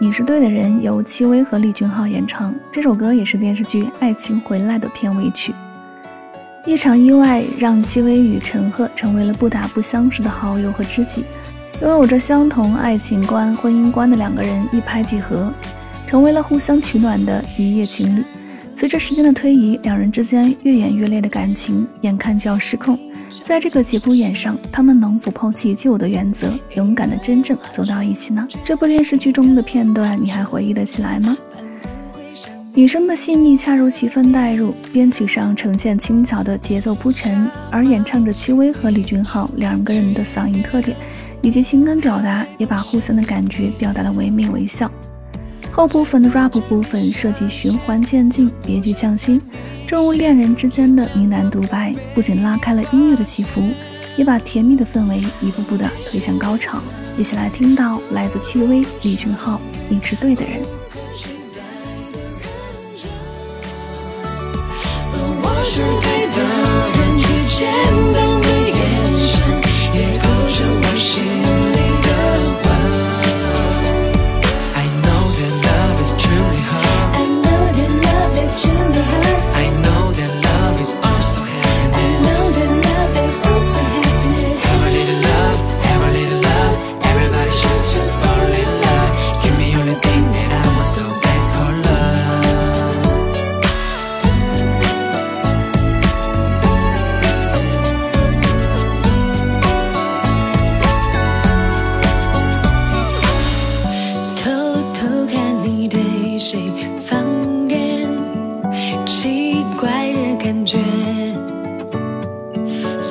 你是对的人》由戚薇和李俊浩演唱，这首歌也是电视剧《爱情回来》的片尾曲。一场意外让戚薇与陈赫成为了不打不相识的好友和知己，拥有着相同爱情观、婚姻观的两个人一拍即合，成为了互相取暖的一夜情侣。随着时间的推移，两人之间越演越烈的感情，眼看就要失控。在这个节骨眼上，他们能否抛弃旧的原则，勇敢的真正走到一起呢？这部电视剧中的片段，你还回忆得起来吗？女生的细腻恰如其分带入，编曲上呈现轻巧的节奏铺陈，而演唱着戚薇和李俊浩两个人的嗓音特点以及情感表达，也把互相的感觉表达的惟妙惟肖。后部分的 rap 部分设计循环渐进，别具匠心。正如恋人之间的呢喃独白，不仅拉开了音乐的起伏，也把甜蜜的氛围一步步的推向高潮。一起来听到来自戚薇、李俊昊，你是对的人。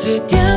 撕掉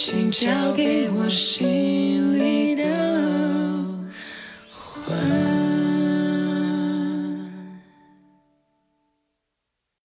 请交给我心。